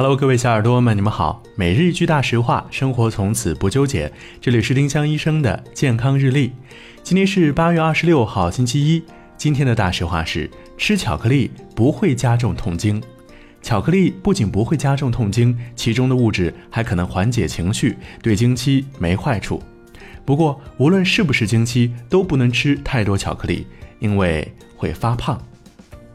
Hello，各位小耳朵们，你们好。每日一句大实话，生活从此不纠结。这里是丁香医生的健康日历。今天是八月二十六号，星期一。今天的大实话是：吃巧克力不会加重痛经。巧克力不仅不会加重痛经，其中的物质还可能缓解情绪，对经期没坏处。不过，无论是不是经期，都不能吃太多巧克力，因为会发胖。